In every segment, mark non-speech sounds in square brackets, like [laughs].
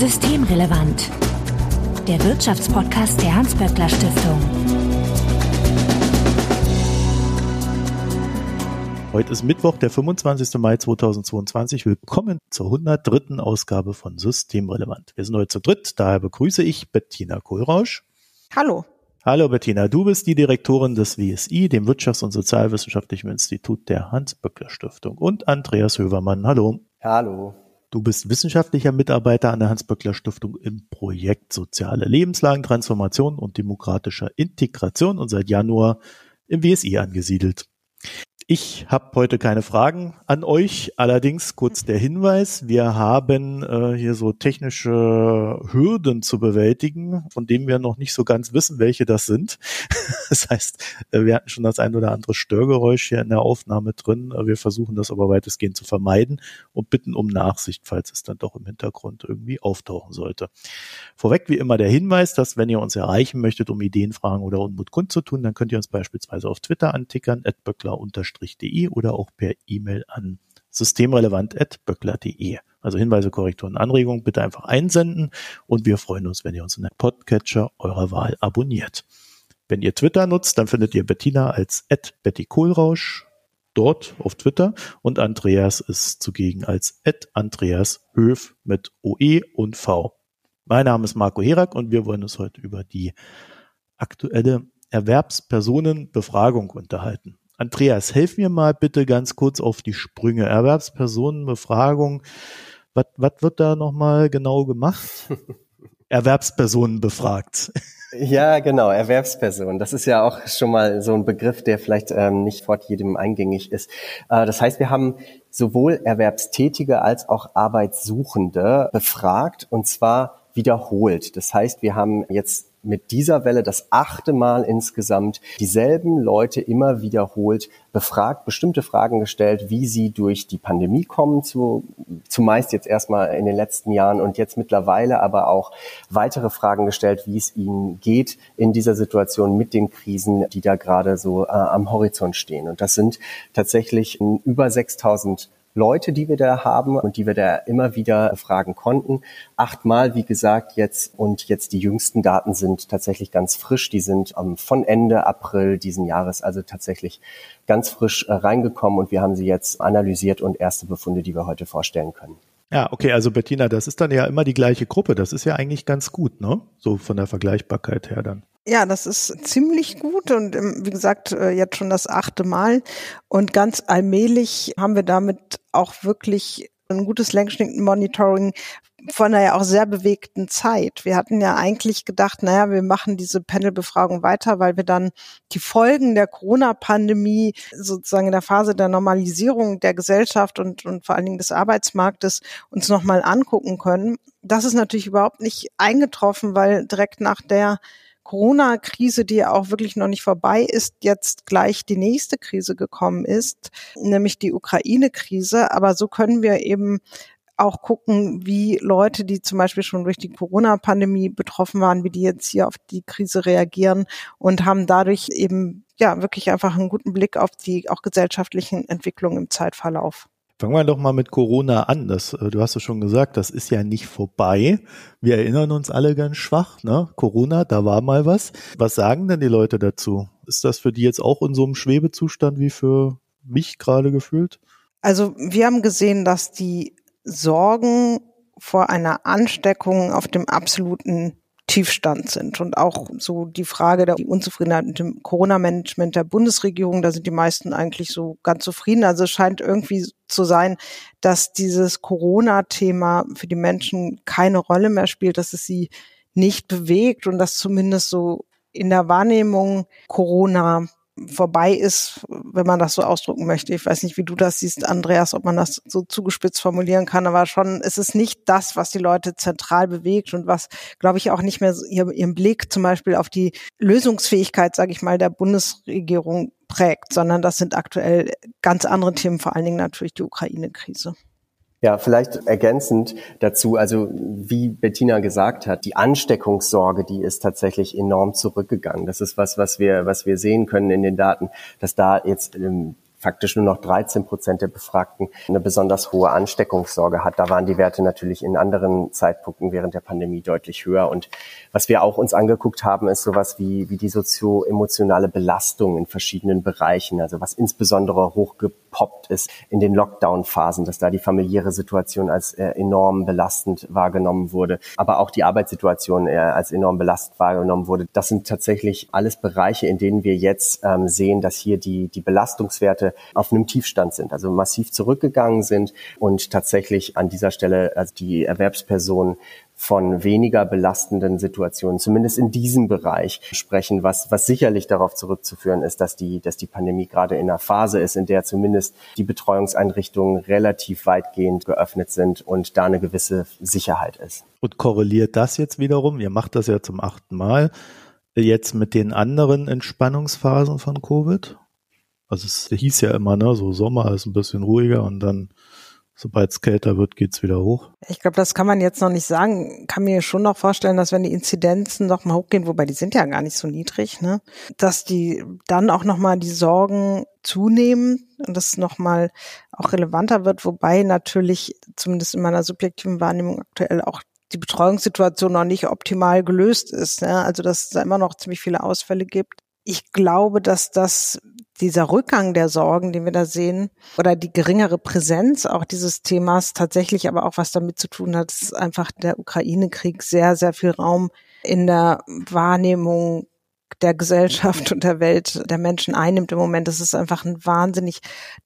Systemrelevant. Der Wirtschaftspodcast der Hans-Böckler Stiftung. Heute ist Mittwoch, der 25. Mai 2022. Willkommen zur 103. Ausgabe von Systemrelevant. Wir sind heute zu dritt, daher begrüße ich Bettina Kohlrausch. Hallo. Hallo Bettina, du bist die Direktorin des WSI, dem Wirtschafts- und Sozialwissenschaftlichen Institut der Hans-Böckler Stiftung und Andreas Hövermann. Hallo. Hallo. Du bist wissenschaftlicher Mitarbeiter an der Hans-Böckler Stiftung im Projekt Soziale Lebenslagentransformation und demokratischer Integration und seit Januar im WSI angesiedelt. Ich habe heute keine Fragen an euch, allerdings kurz der Hinweis, wir haben äh, hier so technische Hürden zu bewältigen, von denen wir noch nicht so ganz wissen, welche das sind. [laughs] das heißt, äh, wir hatten schon das ein oder andere Störgeräusch hier in der Aufnahme drin. Wir versuchen das aber weitestgehend zu vermeiden und bitten um Nachsicht, falls es dann doch im Hintergrund irgendwie auftauchen sollte. Vorweg wie immer der Hinweis, dass wenn ihr uns erreichen möchtet, um Ideen, Fragen oder Unmut kundzutun, dann könnt ihr uns beispielsweise auf Twitter antickern, atböckler böckler.de oder auch per E-Mail an systemrelevant.böckler.de. Also Hinweise, Korrekturen, Anregungen bitte einfach einsenden und wir freuen uns, wenn ihr uns in der Podcatcher eurer Wahl abonniert. Wenn ihr Twitter nutzt, dann findet ihr Bettina als Betty Kohlrausch dort auf Twitter und Andreas ist zugegen als Andreas Höf mit OE und V. Mein Name ist Marco Herak und wir wollen uns heute über die aktuelle Erwerbspersonenbefragung unterhalten. Andreas, helf mir mal bitte ganz kurz auf die Sprünge. Erwerbspersonenbefragung. Was, was wird da nochmal genau gemacht? [laughs] Erwerbspersonen befragt. Ja, genau, Erwerbsperson. Das ist ja auch schon mal so ein Begriff, der vielleicht ähm, nicht fort jedem eingängig ist. Äh, das heißt, wir haben sowohl Erwerbstätige als auch Arbeitssuchende befragt und zwar wiederholt. Das heißt, wir haben jetzt mit dieser Welle das achte Mal insgesamt dieselben Leute immer wiederholt befragt, bestimmte Fragen gestellt, wie sie durch die Pandemie kommen, zu, zumeist jetzt erstmal in den letzten Jahren und jetzt mittlerweile aber auch weitere Fragen gestellt, wie es ihnen geht in dieser Situation mit den Krisen, die da gerade so äh, am Horizont stehen. Und das sind tatsächlich über 6000 Leute, die wir da haben und die wir da immer wieder fragen konnten. Achtmal, wie gesagt, jetzt und jetzt die jüngsten Daten sind tatsächlich ganz frisch. Die sind ähm, von Ende April diesen Jahres also tatsächlich ganz frisch äh, reingekommen und wir haben sie jetzt analysiert und erste Befunde, die wir heute vorstellen können. Ja, okay, also Bettina, das ist dann ja immer die gleiche Gruppe. Das ist ja eigentlich ganz gut, ne? So von der Vergleichbarkeit her dann. Ja, das ist ziemlich gut und ähm, wie gesagt, äh, jetzt schon das achte Mal. Und ganz allmählich haben wir damit auch wirklich ein gutes Längsschnitt-Monitoring von einer ja auch sehr bewegten Zeit. Wir hatten ja eigentlich gedacht, naja, wir machen diese Panelbefragung weiter, weil wir dann die Folgen der Corona-Pandemie sozusagen in der Phase der Normalisierung der Gesellschaft und, und vor allen Dingen des Arbeitsmarktes uns nochmal angucken können. Das ist natürlich überhaupt nicht eingetroffen, weil direkt nach der Corona-Krise, die ja auch wirklich noch nicht vorbei ist, jetzt gleich die nächste Krise gekommen ist, nämlich die Ukraine-Krise. Aber so können wir eben auch gucken, wie Leute, die zum Beispiel schon durch die Corona-Pandemie betroffen waren, wie die jetzt hier auf die Krise reagieren und haben dadurch eben ja wirklich einfach einen guten Blick auf die auch gesellschaftlichen Entwicklungen im Zeitverlauf. Fangen wir doch mal mit Corona an. Das, äh, du hast es schon gesagt, das ist ja nicht vorbei. Wir erinnern uns alle ganz schwach, ne? Corona, da war mal was. Was sagen denn die Leute dazu? Ist das für die jetzt auch in so einem Schwebezustand wie für mich gerade gefühlt? Also wir haben gesehen, dass die Sorgen vor einer Ansteckung auf dem absoluten Tiefstand sind. Und auch so die Frage der Unzufriedenheit mit dem Corona-Management der Bundesregierung, da sind die meisten eigentlich so ganz zufrieden. Also es scheint irgendwie zu sein, dass dieses Corona-Thema für die Menschen keine Rolle mehr spielt, dass es sie nicht bewegt und dass zumindest so in der Wahrnehmung Corona vorbei ist, wenn man das so ausdrücken möchte. Ich weiß nicht, wie du das siehst, Andreas, ob man das so zugespitzt formulieren kann, aber schon, es ist nicht das, was die Leute zentral bewegt und was, glaube ich, auch nicht mehr ihren Blick zum Beispiel auf die Lösungsfähigkeit, sage ich mal, der Bundesregierung prägt, sondern das sind aktuell ganz andere Themen, vor allen Dingen natürlich die Ukraine-Krise. Ja, vielleicht ergänzend dazu, also wie Bettina gesagt hat, die Ansteckungssorge, die ist tatsächlich enorm zurückgegangen. Das ist was, was wir, was wir sehen können in den Daten, dass da jetzt ähm, faktisch nur noch 13 Prozent der Befragten eine besonders hohe Ansteckungssorge hat. Da waren die Werte natürlich in anderen Zeitpunkten während der Pandemie deutlich höher. Und was wir auch uns angeguckt haben, ist sowas wie, wie die sozio-emotionale Belastung in verschiedenen Bereichen. Also was insbesondere hochgepoppt ist in den Lockdown-Phasen, dass da die familiäre Situation als äh, enorm belastend wahrgenommen wurde, aber auch die Arbeitssituation äh, als enorm belastend wahrgenommen wurde. Das sind tatsächlich alles Bereiche, in denen wir jetzt ähm, sehen, dass hier die, die Belastungswerte auf einem Tiefstand sind, also massiv zurückgegangen sind und tatsächlich an dieser Stelle also die Erwerbspersonen von weniger belastenden Situationen, zumindest in diesem Bereich sprechen, was, was sicherlich darauf zurückzuführen ist, dass die, dass die Pandemie gerade in einer Phase ist, in der zumindest die Betreuungseinrichtungen relativ weitgehend geöffnet sind und da eine gewisse Sicherheit ist. Und korreliert das jetzt wiederum, ihr macht das ja zum achten Mal, jetzt mit den anderen Entspannungsphasen von Covid? Also es hieß ja immer, ne, so Sommer ist ein bisschen ruhiger und dann sobald es kälter wird, geht's wieder hoch. Ich glaube, das kann man jetzt noch nicht sagen. Kann mir schon noch vorstellen, dass wenn die Inzidenzen noch mal hochgehen, wobei die sind ja gar nicht so niedrig, ne, dass die dann auch noch mal die Sorgen zunehmen und das noch mal auch relevanter wird, wobei natürlich zumindest in meiner subjektiven Wahrnehmung aktuell auch die Betreuungssituation noch nicht optimal gelöst ist. Ne? Also dass es da immer noch ziemlich viele Ausfälle gibt. Ich glaube, dass das dieser Rückgang der Sorgen, den wir da sehen, oder die geringere Präsenz auch dieses Themas tatsächlich aber auch was damit zu tun hat, dass einfach der Ukraine-Krieg sehr, sehr viel Raum in der Wahrnehmung der Gesellschaft und der Welt der Menschen einnimmt im Moment, dass es einfach ein wahnsinnig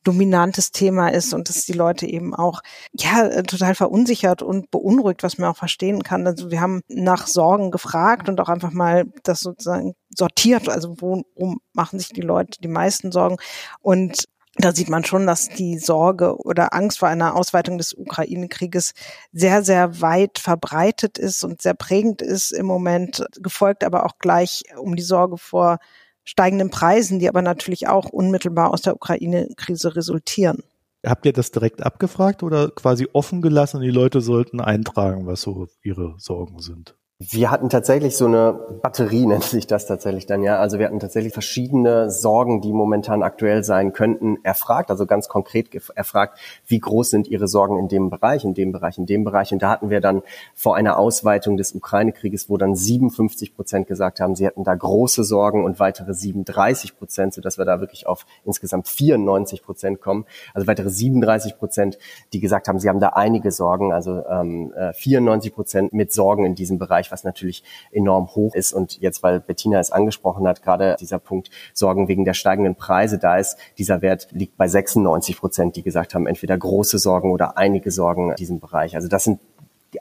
dominantes Thema ist und dass die Leute eben auch ja total verunsichert und beunruhigt, was man auch verstehen kann. Also wir haben nach Sorgen gefragt und auch einfach mal das sozusagen sortiert, also worum machen sich die Leute die meisten Sorgen und da sieht man schon, dass die Sorge oder Angst vor einer Ausweitung des Ukraine-Krieges sehr, sehr weit verbreitet ist und sehr prägend ist im Moment, gefolgt aber auch gleich um die Sorge vor steigenden Preisen, die aber natürlich auch unmittelbar aus der Ukraine-Krise resultieren. Habt ihr das direkt abgefragt oder quasi offen gelassen und die Leute sollten eintragen, was so ihre Sorgen sind? Wir hatten tatsächlich so eine Batterie, [laughs] nennt sich das tatsächlich dann, ja. Also wir hatten tatsächlich verschiedene Sorgen, die momentan aktuell sein könnten, erfragt, also ganz konkret erfragt, wie groß sind Ihre Sorgen in dem Bereich, in dem Bereich, in dem Bereich. Und da hatten wir dann vor einer Ausweitung des Ukraine-Krieges, wo dann 57 Prozent gesagt haben, sie hätten da große Sorgen und weitere 37 Prozent, sodass wir da wirklich auf insgesamt 94 Prozent kommen. Also weitere 37 Prozent, die gesagt haben, sie haben da einige Sorgen, also ähm, 94 äh, Prozent mit Sorgen in diesem Bereich Bereich, was natürlich enorm hoch ist. Und jetzt, weil Bettina es angesprochen hat, gerade dieser Punkt Sorgen wegen der steigenden Preise, da ist dieser Wert liegt bei 96 Prozent, die gesagt haben, entweder große Sorgen oder einige Sorgen in diesem Bereich. Also das sind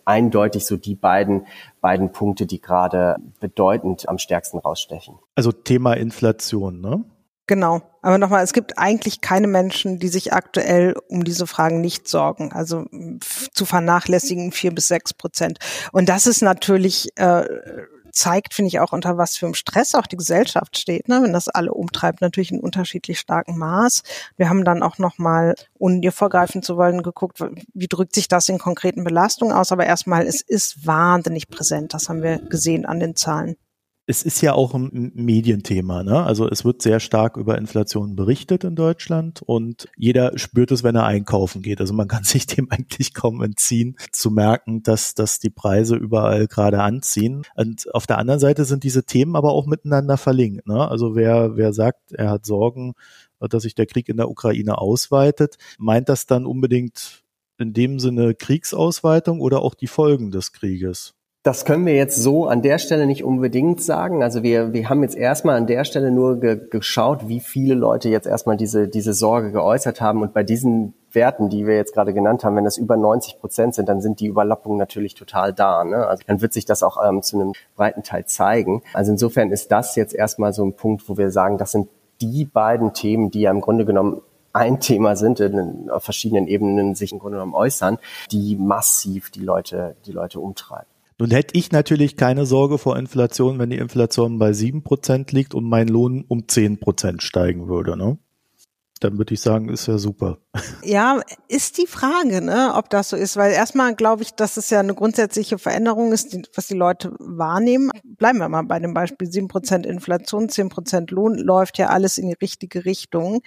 eindeutig so die beiden, beiden Punkte, die gerade bedeutend am stärksten rausstechen. Also Thema Inflation, ne? Genau. Aber nochmal, es gibt eigentlich keine Menschen, die sich aktuell um diese Fragen nicht sorgen. Also zu vernachlässigen vier bis sechs Prozent. Und das ist natürlich äh, zeigt, finde ich, auch unter was für einem Stress auch die Gesellschaft steht, ne? wenn das alle umtreibt, natürlich in unterschiedlich starkem Maß. Wir haben dann auch nochmal, ohne dir vorgreifen zu wollen, geguckt, wie drückt sich das in konkreten Belastungen aus. Aber erstmal, es ist wahnsinnig präsent. Das haben wir gesehen an den Zahlen es ist ja auch ein Medienthema. Ne? Also es wird sehr stark über Inflation berichtet in Deutschland und jeder spürt es, wenn er einkaufen geht. Also man kann [laughs] sich dem eigentlich kaum entziehen, zu merken, dass, dass die Preise überall gerade anziehen. Und auf der anderen Seite sind diese Themen aber auch miteinander verlinkt. Ne? Also wer, wer sagt, er hat Sorgen, dass sich der Krieg in der Ukraine ausweitet, meint das dann unbedingt in dem Sinne Kriegsausweitung oder auch die Folgen des Krieges? Das können wir jetzt so an der Stelle nicht unbedingt sagen. Also wir, wir haben jetzt erstmal an der Stelle nur ge geschaut, wie viele Leute jetzt erstmal diese, diese Sorge geäußert haben. Und bei diesen Werten, die wir jetzt gerade genannt haben, wenn das über 90 Prozent sind, dann sind die Überlappungen natürlich total da. Ne? Also dann wird sich das auch ähm, zu einem breiten Teil zeigen. Also insofern ist das jetzt erstmal so ein Punkt, wo wir sagen, das sind die beiden Themen, die ja im Grunde genommen ein Thema sind, in, auf verschiedenen Ebenen sich im Grunde genommen äußern, die massiv die Leute, die Leute umtreiben. Nun hätte ich natürlich keine Sorge vor Inflation, wenn die Inflation bei sieben Prozent liegt und mein Lohn um zehn Prozent steigen würde. Ne? dann würde ich sagen, ist ja super. Ja, ist die Frage, ne, ob das so ist, weil erstmal glaube ich, dass es ja eine grundsätzliche Veränderung ist, die, was die Leute wahrnehmen. Bleiben wir mal bei dem Beispiel sieben Prozent Inflation, zehn Prozent Lohn, läuft ja alles in die richtige Richtung.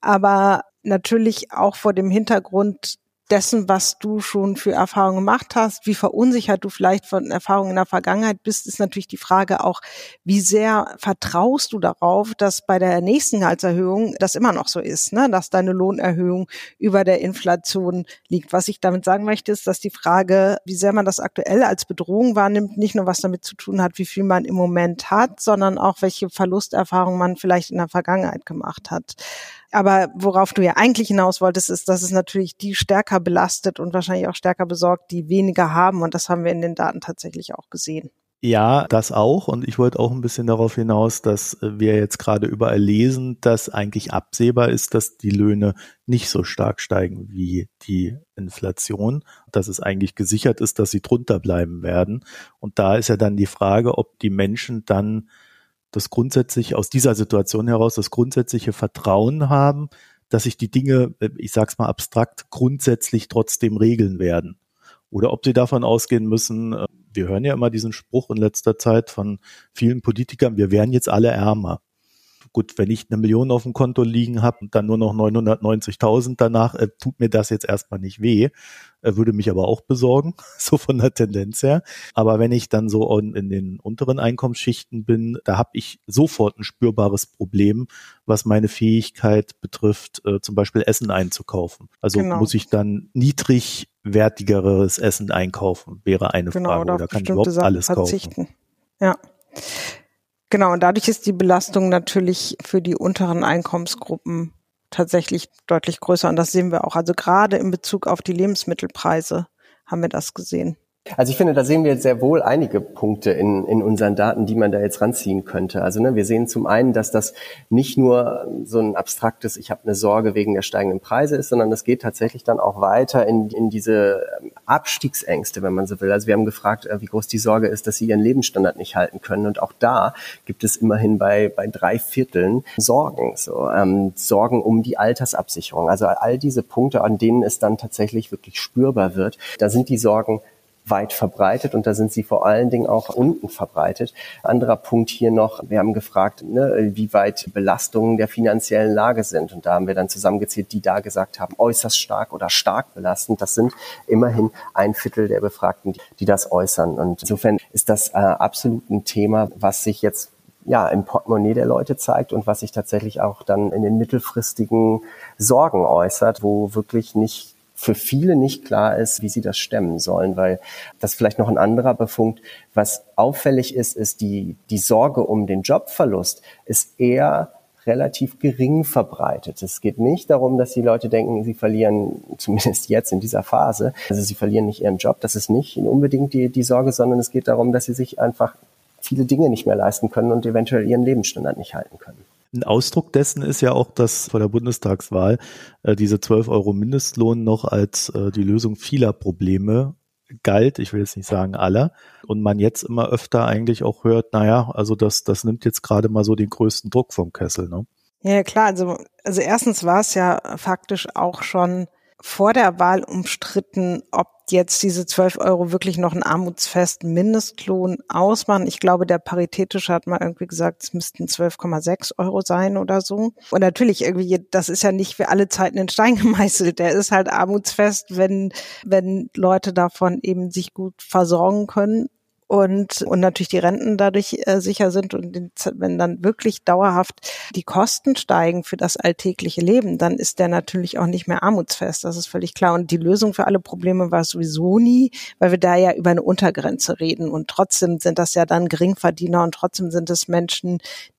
Aber natürlich auch vor dem Hintergrund dessen, was du schon für Erfahrungen gemacht hast, wie verunsichert du vielleicht von Erfahrungen in der Vergangenheit bist, ist natürlich die Frage auch, wie sehr vertraust du darauf, dass bei der nächsten Gehaltserhöhung das immer noch so ist, ne? dass deine Lohnerhöhung über der Inflation liegt. Was ich damit sagen möchte, ist, dass die Frage, wie sehr man das aktuell als Bedrohung wahrnimmt, nicht nur was damit zu tun hat, wie viel man im Moment hat, sondern auch welche Verlusterfahrungen man vielleicht in der Vergangenheit gemacht hat. Aber worauf du ja eigentlich hinaus wolltest, ist, dass es natürlich die stärker belastet und wahrscheinlich auch stärker besorgt, die weniger haben. Und das haben wir in den Daten tatsächlich auch gesehen. Ja, das auch. Und ich wollte auch ein bisschen darauf hinaus, dass wir jetzt gerade überall lesen, dass eigentlich absehbar ist, dass die Löhne nicht so stark steigen wie die Inflation, dass es eigentlich gesichert ist, dass sie drunter bleiben werden. Und da ist ja dann die Frage, ob die Menschen dann das grundsätzlich aus dieser Situation heraus das grundsätzliche Vertrauen haben, dass sich die Dinge, äh, ich sag's mal abstrakt, grundsätzlich trotzdem regeln werden. Oder ob sie davon ausgehen müssen, äh, wir hören ja immer diesen Spruch in letzter Zeit von vielen Politikern, wir wären jetzt alle ärmer gut, wenn ich eine Million auf dem Konto liegen habe und dann nur noch 990.000 danach, äh, tut mir das jetzt erstmal nicht weh, äh, würde mich aber auch besorgen, [laughs] so von der Tendenz her. Aber wenn ich dann so in, in den unteren Einkommensschichten bin, da habe ich sofort ein spürbares Problem, was meine Fähigkeit betrifft, äh, zum Beispiel Essen einzukaufen. Also genau. muss ich dann niedrigwertigeres Essen einkaufen, wäre eine genau, Frage. Oder kann ich überhaupt alles verzichten. kaufen? Ja. Genau, und dadurch ist die Belastung natürlich für die unteren Einkommensgruppen tatsächlich deutlich größer. Und das sehen wir auch. Also gerade in Bezug auf die Lebensmittelpreise haben wir das gesehen. Also ich finde, da sehen wir sehr wohl einige Punkte in, in unseren Daten, die man da jetzt ranziehen könnte. Also ne, wir sehen zum einen, dass das nicht nur so ein abstraktes, ich habe eine Sorge wegen der steigenden Preise ist, sondern es geht tatsächlich dann auch weiter in, in diese ähm, Abstiegsängste, wenn man so will. Also wir haben gefragt, äh, wie groß die Sorge ist, dass sie ihren Lebensstandard nicht halten können. Und auch da gibt es immerhin bei, bei drei Vierteln Sorgen. So, ähm, Sorgen um die Altersabsicherung. Also all diese Punkte, an denen es dann tatsächlich wirklich spürbar wird, da sind die Sorgen weit verbreitet und da sind sie vor allen Dingen auch unten verbreitet. Anderer Punkt hier noch, wir haben gefragt, ne, wie weit Belastungen der finanziellen Lage sind und da haben wir dann zusammengezählt, die da gesagt haben, äußerst stark oder stark belastend. Das sind immerhin ein Viertel der Befragten, die das äußern und insofern ist das äh, absolut ein Thema, was sich jetzt ja, im Portemonnaie der Leute zeigt und was sich tatsächlich auch dann in den mittelfristigen Sorgen äußert, wo wirklich nicht für viele nicht klar ist, wie sie das stemmen sollen, weil das vielleicht noch ein anderer Befunkt, was auffällig ist, ist die, die Sorge um den Jobverlust ist eher relativ gering verbreitet. Es geht nicht darum, dass die Leute denken, sie verlieren, [laughs] zumindest jetzt in dieser Phase, also sie verlieren nicht ihren Job. Das ist nicht unbedingt die, die Sorge, sondern es geht darum, dass sie sich einfach viele Dinge nicht mehr leisten können und eventuell ihren Lebensstandard nicht halten können. Ein Ausdruck dessen ist ja auch, dass vor der Bundestagswahl äh, diese 12 Euro Mindestlohn noch als äh, die Lösung vieler Probleme galt, ich will jetzt nicht sagen aller, und man jetzt immer öfter eigentlich auch hört, naja, also das, das nimmt jetzt gerade mal so den größten Druck vom Kessel, ne? Ja, klar, also, also erstens war es ja faktisch auch schon vor der Wahl umstritten, ob jetzt diese 12 Euro wirklich noch einen armutsfesten Mindestlohn ausmachen. Ich glaube, der Paritätische hat mal irgendwie gesagt, es müssten 12,6 Euro sein oder so. Und natürlich irgendwie, das ist ja nicht für alle Zeiten in Stein [laughs] gemeißelt. Der ist halt armutsfest, wenn, wenn Leute davon eben sich gut versorgen können und, und natürlich die Renten dadurch äh, sicher sind und wenn dann wirklich dauerhaft die Kosten steigen für das alltägliche Leben, dann ist der natürlich auch nicht mehr armutsfest. Das ist völlig klar. Und die Lösung für alle Probleme war sowieso nie, weil wir da ja über eine Untergrenze reden. Und trotzdem sind das ja dann Geringverdiener und trotzdem sind es Menschen,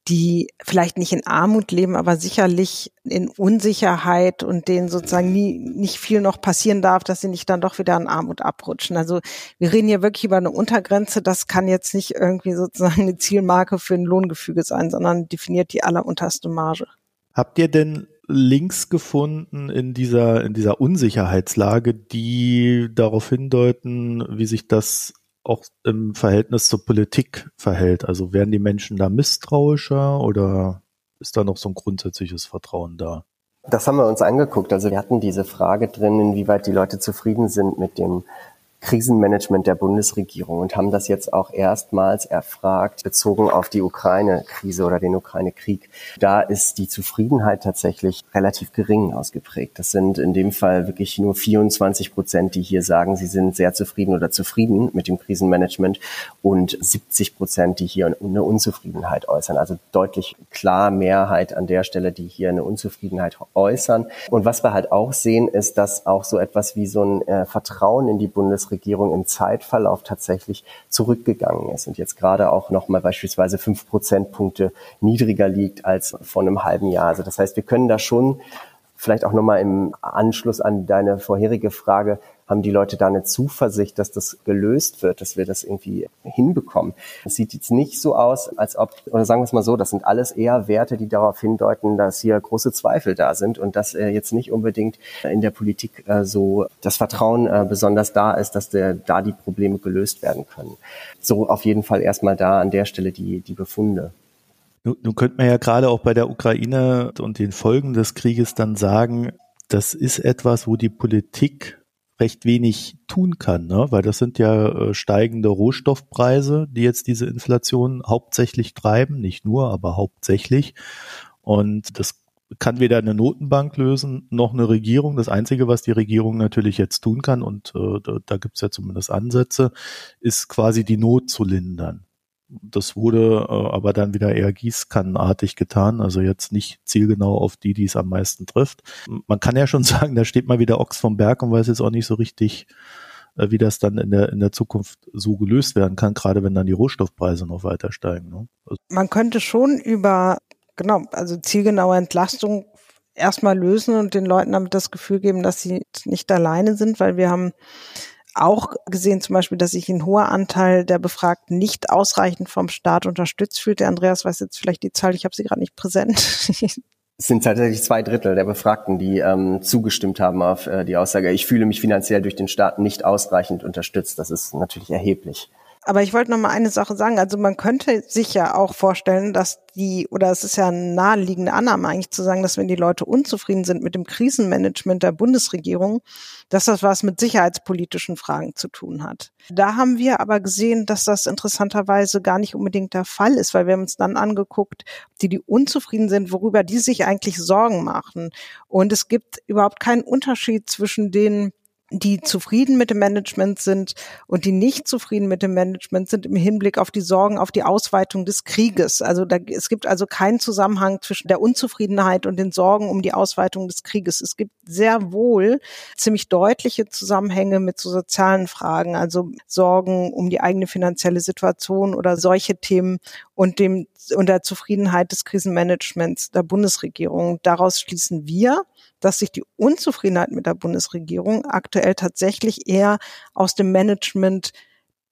die vielleicht nicht in Armut leben, aber sicherlich in Unsicherheit und denen sozusagen nie, nicht viel noch passieren darf, dass sie nicht dann doch wieder in Armut abrutschen. Also wir reden hier wirklich über eine Untergrenze. Das kann jetzt nicht irgendwie sozusagen eine Zielmarke für ein Lohngefüge sein, sondern definiert die allerunterste Marge. Habt ihr denn Links gefunden in dieser, in dieser Unsicherheitslage, die darauf hindeuten, wie sich das auch im Verhältnis zur Politik verhält. Also werden die Menschen da misstrauischer oder ist da noch so ein grundsätzliches Vertrauen da? Das haben wir uns angeguckt. Also wir hatten diese Frage drin, inwieweit die Leute zufrieden sind mit dem Krisenmanagement der Bundesregierung und haben das jetzt auch erstmals erfragt, bezogen auf die Ukraine-Krise oder den Ukraine-Krieg. Da ist die Zufriedenheit tatsächlich relativ gering ausgeprägt. Das sind in dem Fall wirklich nur 24 Prozent, die hier sagen, sie sind sehr zufrieden oder zufrieden mit dem Krisenmanagement und 70 Prozent, die hier eine Unzufriedenheit äußern. Also deutlich klar Mehrheit an der Stelle, die hier eine Unzufriedenheit äußern. Und was wir halt auch sehen, ist, dass auch so etwas wie so ein äh, Vertrauen in die Bundesregierung Bundesregierung im Zeitverlauf tatsächlich zurückgegangen ist und jetzt gerade auch nochmal beispielsweise fünf Prozentpunkte niedriger liegt als vor einem halben Jahr. Also das heißt, wir können da schon vielleicht auch nochmal im Anschluss an deine vorherige Frage haben die Leute da eine Zuversicht, dass das gelöst wird, dass wir das irgendwie hinbekommen. Es sieht jetzt nicht so aus, als ob, oder sagen wir es mal so, das sind alles eher Werte, die darauf hindeuten, dass hier große Zweifel da sind und dass äh, jetzt nicht unbedingt in der Politik äh, so das Vertrauen äh, besonders da ist, dass der, da die Probleme gelöst werden können. So auf jeden Fall erstmal da an der Stelle die, die Befunde. Nun, nun könnte man ja gerade auch bei der Ukraine und den Folgen des Krieges dann sagen, das ist etwas, wo die Politik recht wenig tun kann, ne? weil das sind ja äh, steigende Rohstoffpreise, die jetzt diese Inflation hauptsächlich treiben, nicht nur, aber hauptsächlich. Und das kann weder eine Notenbank lösen noch eine Regierung. Das Einzige, was die Regierung natürlich jetzt tun kann, und äh, da, da gibt es ja zumindest Ansätze, ist quasi die Not zu lindern. Das wurde äh, aber dann wieder eher gießkannenartig getan, also jetzt nicht zielgenau auf die, die es am meisten trifft. Man kann ja schon [laughs] sagen, da steht mal wieder Ochs vom Berg und weiß jetzt auch nicht so richtig, äh, wie das dann in der, in der Zukunft so gelöst werden kann, gerade wenn dann die Rohstoffpreise noch weiter steigen. Ne? Also Man könnte schon über, genau, also zielgenaue Entlastung erstmal lösen und den Leuten damit das Gefühl geben, dass sie nicht alleine sind, weil wir haben auch gesehen zum Beispiel, dass sich ein hoher Anteil der Befragten nicht ausreichend vom Staat unterstützt fühlt. Der Andreas weiß jetzt vielleicht die Zahl, ich habe sie gerade nicht präsent. [laughs] Es sind tatsächlich zwei Drittel der Befragten, die ähm, zugestimmt haben auf äh, die Aussage, ich fühle mich finanziell durch den Staat nicht ausreichend unterstützt. Das ist natürlich erheblich. Aber ich wollte noch mal eine Sache sagen. Also man könnte sich ja auch vorstellen, dass die, oder es ist ja eine naheliegende Annahme eigentlich zu sagen, dass wenn die Leute unzufrieden sind mit dem Krisenmanagement der Bundesregierung, dass das was mit sicherheitspolitischen Fragen zu tun hat. Da haben wir aber gesehen, dass das interessanterweise gar nicht unbedingt der Fall ist, weil wir haben uns dann angeguckt, die, die unzufrieden sind, worüber die sich eigentlich Sorgen machen. Und es gibt überhaupt keinen Unterschied zwischen den die zufrieden mit dem Management sind und die nicht zufrieden mit dem Management sind im Hinblick auf die Sorgen auf die Ausweitung des Krieges. Also da, es gibt also keinen Zusammenhang zwischen der Unzufriedenheit und den Sorgen um die Ausweitung des Krieges. Es gibt sehr wohl ziemlich deutliche Zusammenhänge mit so sozialen Fragen, also Sorgen um die eigene finanzielle Situation oder solche Themen und dem und der Zufriedenheit des Krisenmanagements der Bundesregierung. Daraus schließen wir, dass sich die Unzufriedenheit mit der Bundesregierung aktuell tatsächlich eher aus dem Management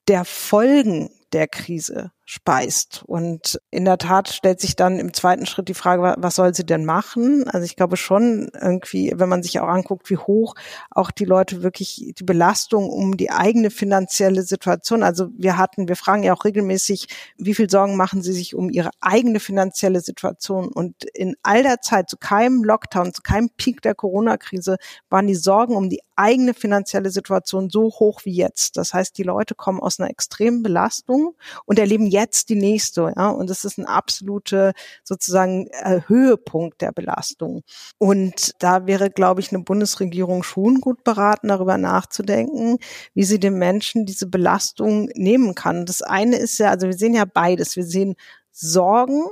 der Folgen der Krise speist. Und in der Tat stellt sich dann im zweiten Schritt die Frage, was soll sie denn machen? Also ich glaube schon irgendwie, wenn man sich auch anguckt, wie hoch auch die Leute wirklich die Belastung um die eigene finanzielle Situation. Also wir hatten, wir fragen ja auch regelmäßig, wie viel Sorgen machen sie sich um ihre eigene finanzielle Situation? Und in all der Zeit, zu keinem Lockdown, zu keinem Peak der Corona-Krise, waren die Sorgen um die eigene finanzielle Situation so hoch wie jetzt. Das heißt, die Leute kommen aus einer extremen Belastung und erleben jetzt die nächste. Ja? Und es ist ein absolute sozusagen äh, Höhepunkt der Belastung. Und da wäre, glaube ich, eine Bundesregierung schon gut beraten, darüber nachzudenken, wie sie den Menschen diese Belastung nehmen kann. Das eine ist ja, also wir sehen ja beides. Wir sehen Sorgen,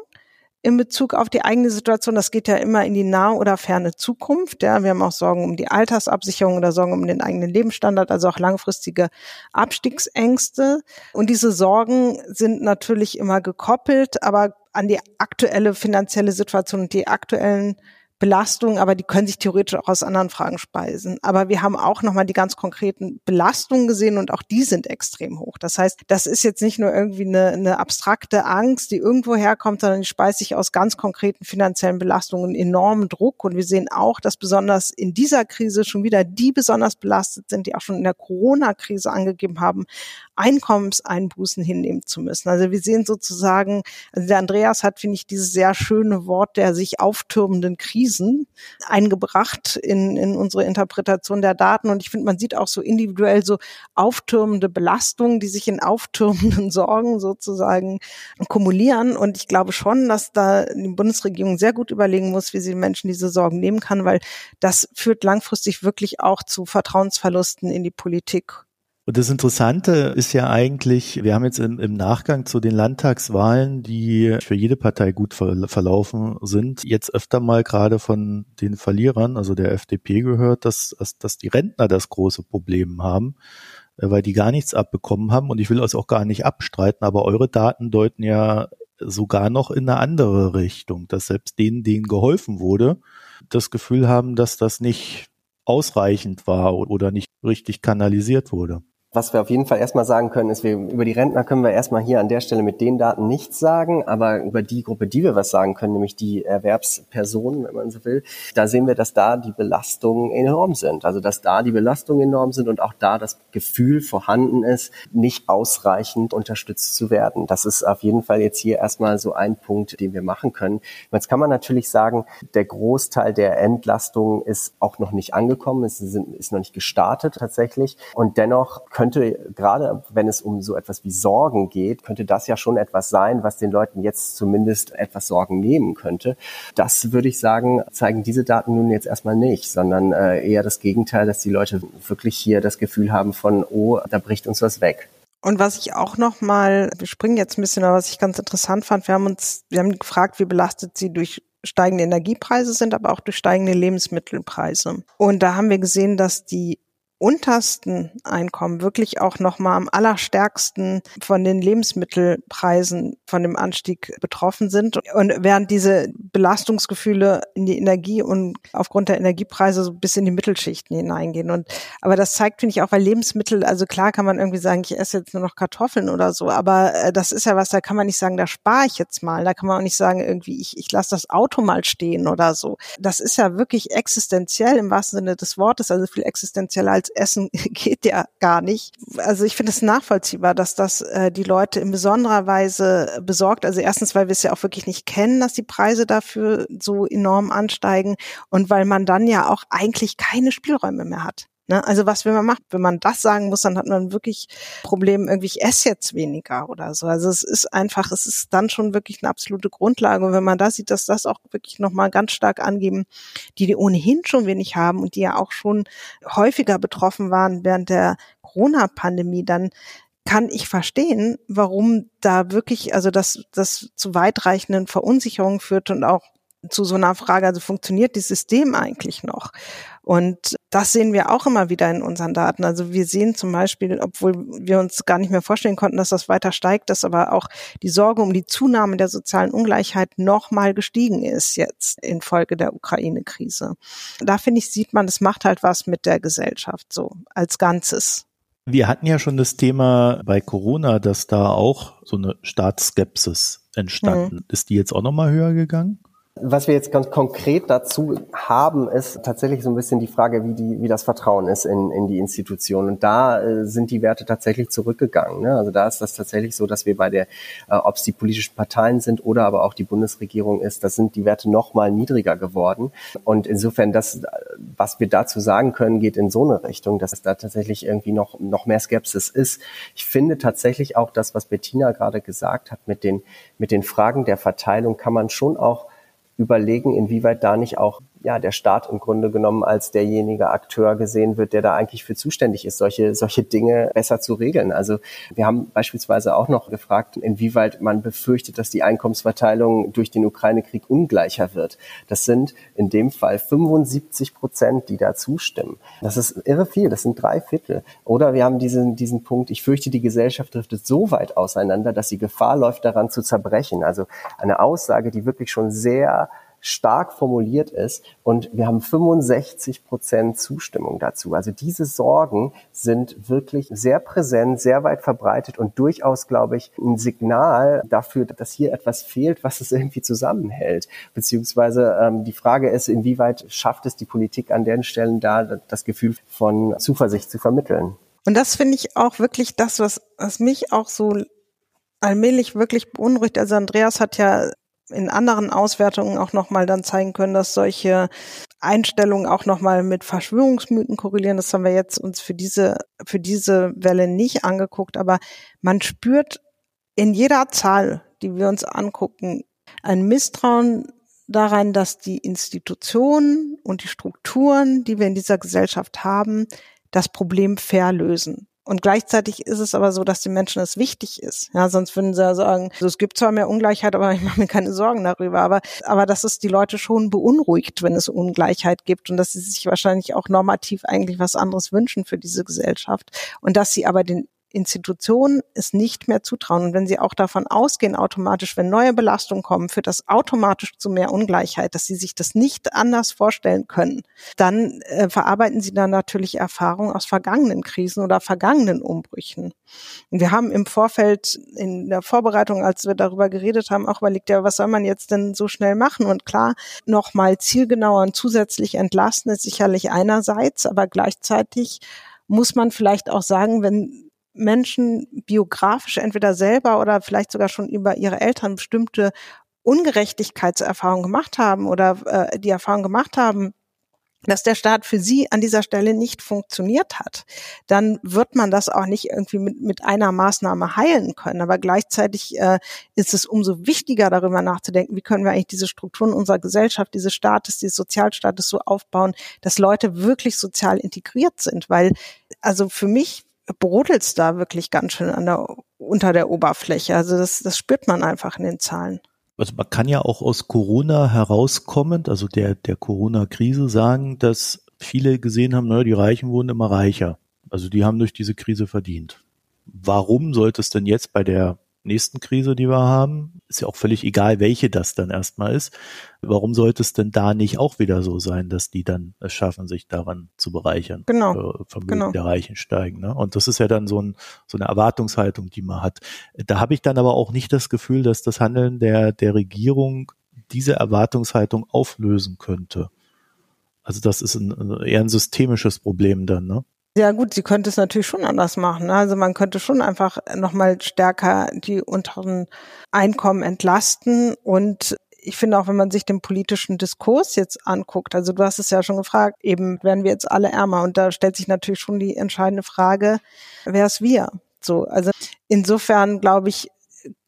in Bezug auf die eigene Situation. Das geht ja immer in die nahe oder ferne Zukunft. Ja, wir haben auch Sorgen um die Altersabsicherung oder Sorgen um den eigenen Lebensstandard, also auch langfristige Abstiegsängste. Und diese Sorgen sind natürlich immer gekoppelt, aber an die aktuelle finanzielle Situation und die aktuellen Belastungen, aber die können sich theoretisch auch aus anderen Fragen speisen. Aber wir haben auch nochmal die ganz konkreten Belastungen gesehen und auch die sind extrem hoch. Das heißt, das ist jetzt nicht nur irgendwie eine, eine abstrakte Angst, die irgendwo herkommt, sondern die speist sich aus ganz konkreten finanziellen Belastungen, enormen Druck. Und wir sehen auch, dass besonders in dieser Krise schon wieder die besonders belastet sind, die auch schon in der Corona-Krise angegeben haben, Einkommenseinbußen hinnehmen zu müssen. Also wir sehen sozusagen, also der Andreas hat, finde ich, dieses sehr schöne Wort der sich auftürmenden Krise Krisen eingebracht in, in unsere Interpretation der Daten. Und ich finde, man sieht auch so individuell so auftürmende Belastungen, die sich in auftürmenden [laughs] Sorgen sozusagen kumulieren. Und ich glaube schon, dass da die Bundesregierung sehr gut überlegen muss, wie sie Menschen diese Sorgen nehmen kann, weil das führt langfristig wirklich auch zu Vertrauensverlusten in die Politik und das Interessante ist ja eigentlich, wir haben jetzt im, im, Nachgang zu den Landtagswahlen, die für jede Partei gut ver verlaufen sind, jetzt öfter mal gerade von den Verlierern, also der FDP gehört, dass, dass, dass die Rentner das große Problem haben, äh, weil die gar nichts abbekommen haben. Und ich will das auch gar nicht abstreiten, aber eure Daten deuten ja sogar noch in eine andere Richtung, dass selbst denen, denen geholfen wurde, das Gefühl haben, dass das nicht ausreichend war oder nicht richtig kanalisiert wurde. Was wir auf jeden Fall erstmal sagen können, ist, wir, über die Rentner können wir erstmal hier an der Stelle mit den Daten nichts sagen, aber über die Gruppe, die wir was sagen können, nämlich die Erwerbspersonen, wenn man so will, da sehen wir, dass da die Belastungen enorm sind. Also dass da die Belastungen enorm sind und auch da das Gefühl vorhanden ist, nicht ausreichend unterstützt zu werden. Das ist auf jeden Fall jetzt hier erstmal so ein Punkt, den wir machen können. Jetzt kann man natürlich sagen, der Großteil der Entlastung ist auch noch nicht angekommen, es ist noch nicht gestartet tatsächlich und dennoch können könnte, gerade wenn es um so etwas wie Sorgen geht, könnte das ja schon etwas sein, was den Leuten jetzt zumindest etwas Sorgen nehmen könnte. Das würde ich sagen, zeigen diese Daten nun jetzt erstmal nicht, sondern äh, eher das Gegenteil, dass die Leute wirklich hier das Gefühl haben von, oh, da bricht uns was weg. Und was ich auch noch mal, wir springen jetzt ein bisschen, aber was ich ganz interessant fand, wir haben uns, wir haben gefragt, wie belastet sie durch steigende Energiepreise sind, aber auch durch steigende Lebensmittelpreise. Und da haben wir gesehen, dass die untersten Einkommen wirklich auch noch mal am allerstärksten von den Lebensmittelpreisen von dem Anstieg betroffen sind. Und während diese Belastungsgefühle in die Energie und aufgrund der Energiepreise so bis in die Mittelschichten hineingehen. Und aber das zeigt finde ich auch weil Lebensmittel also klar kann man irgendwie sagen ich esse jetzt nur noch Kartoffeln oder so aber äh, das ist ja was da kann man nicht sagen da spare ich jetzt mal. Da kann man auch nicht sagen irgendwie ich ich lasse das Auto mal stehen oder so. Das ist ja wirklich existenziell im wahrsten Sinne des Wortes also viel existenzieller als Essen [laughs] geht ja gar nicht. Also ich finde es nachvollziehbar, dass das äh, die Leute in besonderer Weise besorgt. Also erstens, weil wir es ja auch wirklich nicht kennen, dass die Preise dafür so enorm ansteigen und weil man dann ja auch eigentlich keine Spielräume mehr hat. Ne? Also was will man machen? Wenn man das sagen muss, dann hat man wirklich Probleme, irgendwie ich esse jetzt weniger oder so. Also es ist einfach, es ist dann schon wirklich eine absolute Grundlage. Und wenn man da sieht, dass das auch wirklich nochmal ganz stark angeben, die die ohnehin schon wenig haben und die ja auch schon häufiger betroffen waren während der Corona-Pandemie, dann kann ich verstehen, warum da wirklich, also das, das zu weitreichenden Verunsicherungen führt und auch zu so einer Frage, also funktioniert das System eigentlich noch? Und das sehen wir auch immer wieder in unseren Daten. Also wir sehen zum Beispiel, obwohl wir uns gar nicht mehr vorstellen konnten, dass das weiter steigt, dass aber auch die Sorge um die Zunahme der sozialen Ungleichheit nochmal gestiegen ist jetzt infolge der Ukraine-Krise. Da finde ich, sieht man, das macht halt was mit der Gesellschaft so als Ganzes. Wir hatten ja schon das Thema bei Corona, dass da auch so eine Staatsskepsis entstanden. Mhm. Ist die jetzt auch nochmal höher gegangen? Was wir jetzt ganz konkret dazu haben, ist tatsächlich so ein bisschen die Frage, wie, die, wie das Vertrauen ist in, in die Institution. Und da äh, sind die Werte tatsächlich zurückgegangen. Ne? Also da ist das tatsächlich so, dass wir bei der, äh, ob es die politischen Parteien sind oder aber auch die Bundesregierung ist, das sind die Werte noch mal niedriger geworden. Und insofern, das, was wir dazu sagen können, geht in so eine Richtung, dass es da tatsächlich irgendwie noch, noch mehr Skepsis ist. Ich finde tatsächlich auch das, was Bettina gerade gesagt hat, mit den, mit den Fragen der Verteilung kann man schon auch überlegen, inwieweit da nicht auch ja, der Staat im Grunde genommen als derjenige Akteur gesehen wird, der da eigentlich für zuständig ist, solche, solche Dinge besser zu regeln. Also wir haben beispielsweise auch noch gefragt, inwieweit man befürchtet, dass die Einkommensverteilung durch den Ukraine-Krieg ungleicher wird. Das sind in dem Fall 75 Prozent, die da zustimmen. Das ist irre viel, das sind drei Viertel. Oder wir haben diesen, diesen Punkt, ich fürchte, die Gesellschaft driftet so weit auseinander, dass die Gefahr läuft, daran zu zerbrechen. Also eine Aussage, die wirklich schon sehr stark formuliert ist und wir haben 65 Prozent Zustimmung dazu. Also diese Sorgen sind wirklich sehr präsent, sehr weit verbreitet und durchaus, glaube ich, ein Signal dafür, dass hier etwas fehlt, was es irgendwie zusammenhält. Beziehungsweise ähm, die Frage ist, inwieweit schafft es die Politik an den Stellen da, das Gefühl von Zuversicht zu vermitteln. Und das finde ich auch wirklich das, was, was mich auch so allmählich wirklich beunruhigt. Also Andreas hat ja in anderen Auswertungen auch nochmal dann zeigen können, dass solche Einstellungen auch nochmal mit Verschwörungsmythen korrelieren. Das haben wir jetzt uns für diese, für diese Welle nicht angeguckt, aber man spürt in jeder Zahl, die wir uns angucken, ein Misstrauen daran, dass die Institutionen und die Strukturen, die wir in dieser Gesellschaft haben, das Problem fair lösen. Und gleichzeitig ist es aber so, dass den Menschen es wichtig ist. Ja, sonst würden sie ja sagen, also es gibt zwar mehr Ungleichheit, aber ich mache mir keine Sorgen darüber. Aber, aber dass es die Leute schon beunruhigt, wenn es Ungleichheit gibt und dass sie sich wahrscheinlich auch normativ eigentlich was anderes wünschen für diese Gesellschaft. Und dass sie aber den Institutionen es nicht mehr zutrauen. Und wenn sie auch davon ausgehen, automatisch, wenn neue Belastungen kommen, führt das automatisch zu mehr Ungleichheit, dass sie sich das nicht anders vorstellen können, dann äh, verarbeiten sie dann natürlich Erfahrungen aus vergangenen Krisen oder vergangenen Umbrüchen. Und wir haben im Vorfeld in der Vorbereitung, als wir darüber geredet haben, auch überlegt, ja, was soll man jetzt denn so schnell machen? Und klar, nochmal zielgenauer und zusätzlich entlasten ist sicherlich einerseits, aber gleichzeitig muss man vielleicht auch sagen, wenn Menschen biografisch entweder selber oder vielleicht sogar schon über ihre Eltern bestimmte Ungerechtigkeitserfahrungen gemacht haben oder äh, die Erfahrung gemacht haben, dass der Staat für sie an dieser Stelle nicht funktioniert hat, dann wird man das auch nicht irgendwie mit, mit einer Maßnahme heilen können. Aber gleichzeitig äh, ist es umso wichtiger, darüber nachzudenken, wie können wir eigentlich diese Strukturen unserer Gesellschaft, dieses Staates, dieses Sozialstaates so aufbauen, dass Leute wirklich sozial integriert sind. Weil, also für mich brodelt's da wirklich ganz schön an der, unter der Oberfläche. Also das, das spürt man einfach in den Zahlen. Also man kann ja auch aus Corona herauskommend, also der, der Corona-Krise sagen, dass viele gesehen haben, naja, die Reichen wurden immer reicher. Also die haben durch diese Krise verdient. Warum sollte es denn jetzt bei der nächsten Krise, die wir haben, ist ja auch völlig egal, welche das dann erstmal ist. Warum sollte es denn da nicht auch wieder so sein, dass die dann es schaffen, sich daran zu bereichern? Genau. Äh, Vermögen genau. der Reichen steigen. Ne? Und das ist ja dann so, ein, so eine Erwartungshaltung, die man hat. Da habe ich dann aber auch nicht das Gefühl, dass das Handeln der, der Regierung diese Erwartungshaltung auflösen könnte. Also das ist ein, eher ein systemisches Problem dann, ne? Ja gut, sie könnte es natürlich schon anders machen. Ne? Also man könnte schon einfach nochmal stärker die unteren Einkommen entlasten und ich finde auch, wenn man sich den politischen Diskurs jetzt anguckt, also du hast es ja schon gefragt, eben werden wir jetzt alle ärmer und da stellt sich natürlich schon die entscheidende Frage, wer ist wir? So, also insofern glaube ich,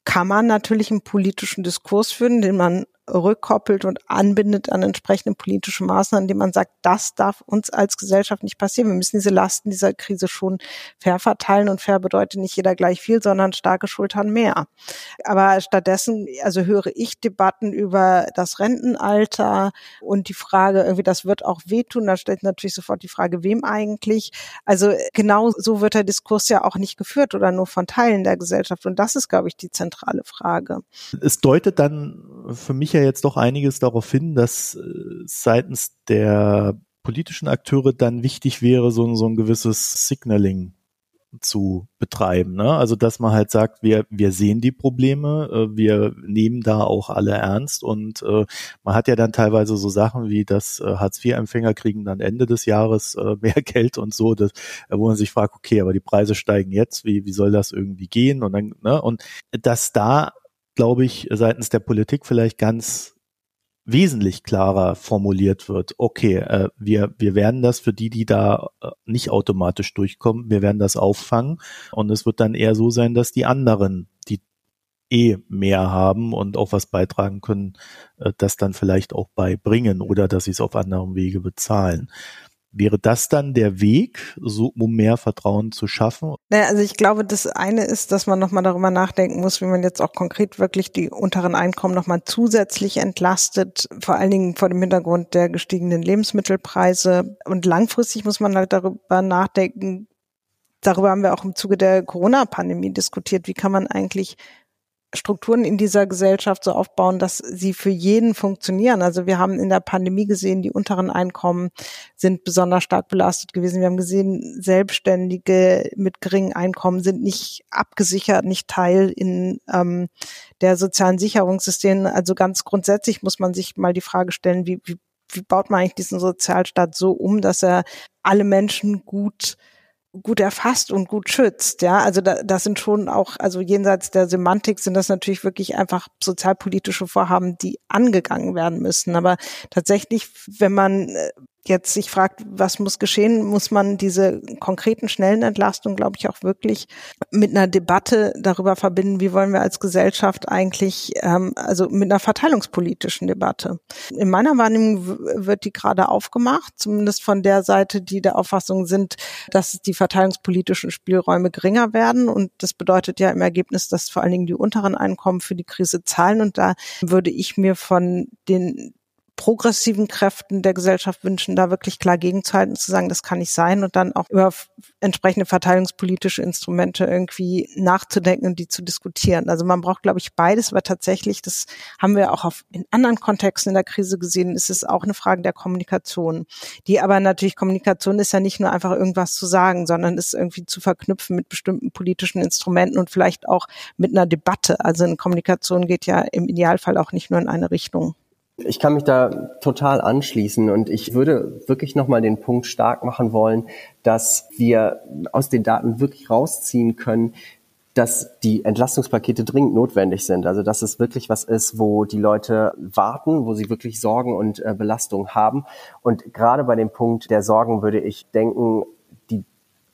kann man natürlich einen politischen Diskurs führen, den man rückkoppelt und anbindet an entsprechende politische Maßnahmen, indem man sagt, das darf uns als Gesellschaft nicht passieren. Wir müssen diese Lasten dieser Krise schon fair verteilen und fair bedeutet nicht jeder gleich viel, sondern starke Schultern mehr. Aber stattdessen, also höre ich Debatten über das Rentenalter und die Frage, irgendwie, das wird auch wehtun. Da stellt natürlich sofort die Frage, wem eigentlich? Also genau so wird der Diskurs ja auch nicht geführt oder nur von Teilen der Gesellschaft. Und das ist, glaube ich, die zentrale Frage. Es deutet dann für mich ja jetzt doch einiges darauf hin, dass äh, seitens der politischen Akteure dann wichtig wäre, so, so ein gewisses Signaling zu betreiben. Ne? Also dass man halt sagt, wir, wir sehen die Probleme, äh, wir nehmen da auch alle ernst und äh, man hat ja dann teilweise so Sachen wie, dass äh, Hartz-IV-Empfänger kriegen dann Ende des Jahres äh, [laughs] mehr Geld und so, dass, wo man sich fragt, okay, aber die Preise steigen jetzt, wie, wie soll das irgendwie gehen? Und dann, ne? Und dass da glaube ich, seitens der Politik vielleicht ganz wesentlich klarer formuliert wird. Okay, äh, wir, wir werden das für die, die da äh, nicht automatisch durchkommen, wir werden das auffangen. Und es wird dann eher so sein, dass die anderen, die eh mehr haben und auch was beitragen können, äh, das dann vielleicht auch beibringen oder dass sie es auf anderem Wege bezahlen. Wäre das dann der Weg, so, um mehr Vertrauen zu schaffen? Naja, also ich glaube, das eine ist, dass man nochmal darüber nachdenken muss, wie man jetzt auch konkret wirklich die unteren Einkommen nochmal zusätzlich entlastet, vor allen Dingen vor dem Hintergrund der gestiegenen Lebensmittelpreise. Und langfristig muss man halt darüber nachdenken, darüber haben wir auch im Zuge der Corona-Pandemie diskutiert, wie kann man eigentlich Strukturen in dieser Gesellschaft so aufbauen, dass sie für jeden funktionieren. Also wir haben in der Pandemie gesehen, die unteren Einkommen sind besonders stark belastet gewesen. Wir haben gesehen, Selbstständige mit geringen Einkommen sind nicht abgesichert, nicht Teil in ähm, der sozialen Sicherungssysteme. Also ganz grundsätzlich muss man sich mal die Frage stellen, wie, wie, wie baut man eigentlich diesen Sozialstaat so um, dass er alle Menschen gut gut erfasst und gut schützt. Ja, also da, das sind schon auch, also jenseits der Semantik sind das natürlich wirklich einfach sozialpolitische Vorhaben, die angegangen werden müssen. Aber tatsächlich, wenn man äh, jetzt sich fragt, was muss geschehen, muss man diese konkreten, schnellen Entlastungen, glaube ich, auch wirklich mit einer Debatte darüber verbinden, wie wollen wir als Gesellschaft eigentlich, ähm, also mit einer verteilungspolitischen Debatte. In meiner Wahrnehmung wird die gerade aufgemacht, zumindest von der Seite, die der Auffassung sind, dass die verteilungspolitischen Spielräume geringer werden. Und das bedeutet ja im Ergebnis, dass vor allen Dingen die unteren Einkommen für die Krise zahlen. Und da würde ich mir von den progressiven Kräften der Gesellschaft wünschen, da wirklich klar gegenzuhalten, zu sagen, das kann nicht sein und dann auch über entsprechende verteilungspolitische Instrumente irgendwie nachzudenken und die zu diskutieren. Also man braucht, glaube ich, beides, aber tatsächlich, das haben wir auch auf, in anderen Kontexten in der Krise gesehen, ist es auch eine Frage der Kommunikation. Die aber natürlich, Kommunikation ist ja nicht nur einfach irgendwas zu sagen, sondern ist irgendwie zu verknüpfen mit bestimmten politischen Instrumenten und vielleicht auch mit einer Debatte. Also eine Kommunikation geht ja im Idealfall auch nicht nur in eine Richtung. Ich kann mich da total anschließen und ich würde wirklich nochmal den Punkt stark machen wollen, dass wir aus den Daten wirklich rausziehen können, dass die Entlastungspakete dringend notwendig sind. Also dass es wirklich was ist, wo die Leute warten, wo sie wirklich Sorgen und äh, Belastungen haben. Und gerade bei dem Punkt der Sorgen würde ich denken,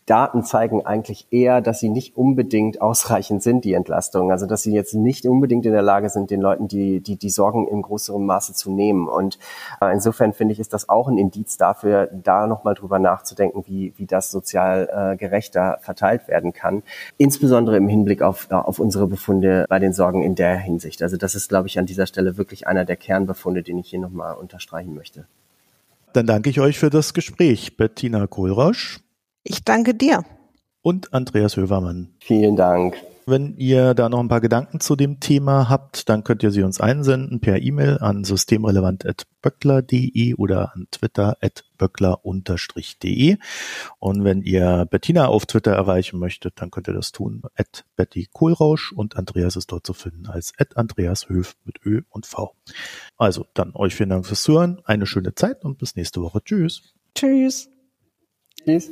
Daten zeigen eigentlich eher, dass sie nicht unbedingt ausreichend sind, die Entlastung. Also dass sie jetzt nicht unbedingt in der Lage sind, den Leuten die, die, die Sorgen in größerem Maße zu nehmen. Und äh, insofern finde ich, ist das auch ein Indiz dafür, da nochmal drüber nachzudenken, wie, wie das sozial äh, gerechter verteilt werden kann. Insbesondere im Hinblick auf, äh, auf unsere Befunde bei den Sorgen in der Hinsicht. Also das ist, glaube ich, an dieser Stelle wirklich einer der Kernbefunde, den ich hier nochmal unterstreichen möchte. Dann danke ich euch für das Gespräch, Bettina Kohlrausch. Ich danke dir. Und Andreas Hövermann. Vielen Dank. Wenn ihr da noch ein paar Gedanken zu dem Thema habt, dann könnt ihr sie uns einsenden per E-Mail an systemrelevant.böckler.de oder an Twitter at böckler-de. Und wenn ihr Bettina auf Twitter erreichen möchtet, dann könnt ihr das tun at Betty Kohlrausch und Andreas ist dort zu finden als at Andreas Höf mit Ö und V. Also dann euch vielen Dank fürs Zuhören, eine schöne Zeit und bis nächste Woche. Tschüss. Tschüss. Tschüss.